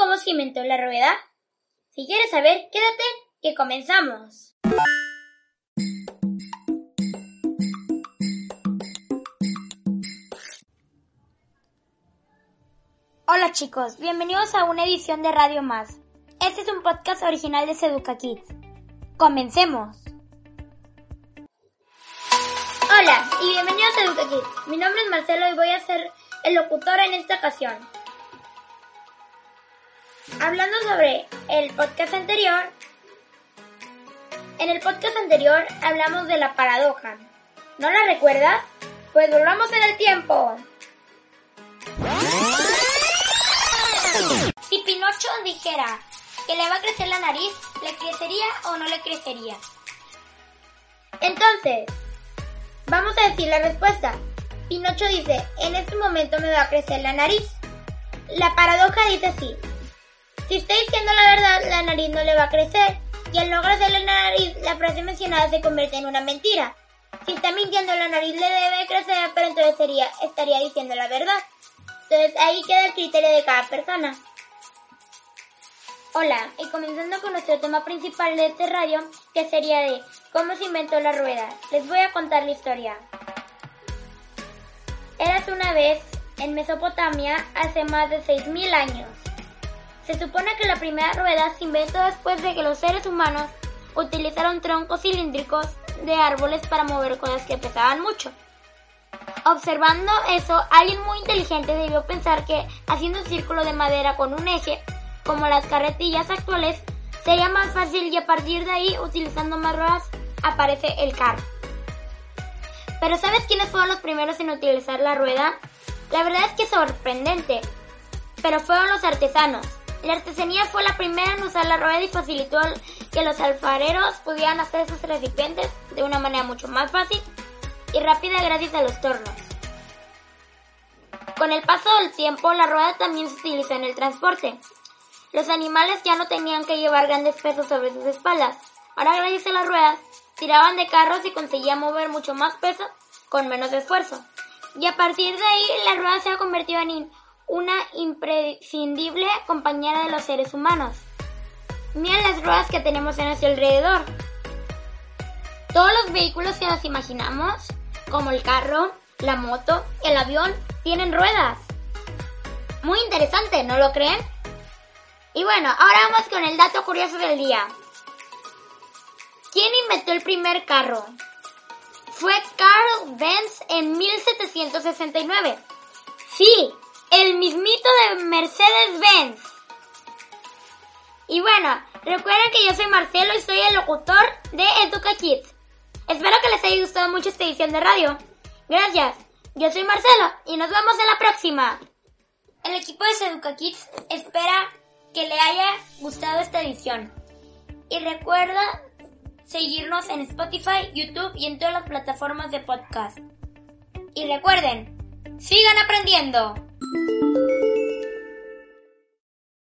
cómo se inventó la rueda? Si quieres saber, quédate, que comenzamos. Hola chicos, bienvenidos a una edición de Radio Más. Este es un podcast original de Seduca Kids. Comencemos. Hola y bienvenidos a Seduca Kids. Mi nombre es Marcelo y voy a ser el locutor en esta ocasión. Hablando sobre el podcast anterior, en el podcast anterior hablamos de la paradoja. ¿No la recuerdas? Pues volvamos en el tiempo. Si Pinocho dijera que le va a crecer la nariz, ¿le crecería o no le crecería? Entonces, vamos a decir la respuesta. Pinocho dice, en este momento me va a crecer la nariz. La paradoja dice así. Si está diciendo la verdad, la nariz no le va a crecer. Y al no crecerle la nariz, la frase mencionada se convierte en una mentira. Si está mintiendo, la nariz le debe crecer, pero entonces sería, estaría diciendo la verdad. Entonces ahí queda el criterio de cada persona. Hola, y comenzando con nuestro tema principal de este radio, que sería de cómo se inventó la rueda. Les voy a contar la historia. Eras una vez en Mesopotamia hace más de 6.000 años. Se supone que la primera rueda se inventó después de que los seres humanos utilizaron troncos cilíndricos de árboles para mover cosas que pesaban mucho. Observando eso, alguien muy inteligente debió pensar que haciendo un círculo de madera con un eje, como las carretillas actuales, sería más fácil y a partir de ahí, utilizando más ruedas, aparece el carro. Pero ¿sabes quiénes fueron los primeros en utilizar la rueda? La verdad es que es sorprendente, pero fueron los artesanos. La artesanía fue la primera en usar la rueda y facilitó que los alfareros pudieran hacer sus recipientes de una manera mucho más fácil y rápida gracias a los tornos. Con el paso del tiempo, la rueda también se utilizó en el transporte. Los animales ya no tenían que llevar grandes pesos sobre sus espaldas. Ahora, gracias a las ruedas, tiraban de carros y conseguían mover mucho más peso con menos esfuerzo. Y a partir de ahí, la rueda se ha convertido en una imprescindible compañera de los seres humanos. Miren las ruedas que tenemos a nuestro alrededor. Todos los vehículos que nos imaginamos, como el carro, la moto, el avión, tienen ruedas. Muy interesante, ¿no lo creen? Y bueno, ahora vamos con el dato curioso del día. ¿Quién inventó el primer carro? Fue Carl Benz en 1769. Sí, el mismito de Mercedes-Benz. Y bueno, recuerden que yo soy Marcelo y soy el locutor de Educa Kids. Espero que les haya gustado mucho esta edición de radio. Gracias. Yo soy Marcelo y nos vemos en la próxima. El equipo de Educa Kids espera que le haya gustado esta edición. Y recuerda seguirnos en Spotify, YouTube y en todas las plataformas de podcast. Y recuerden, sigan aprendiendo. Música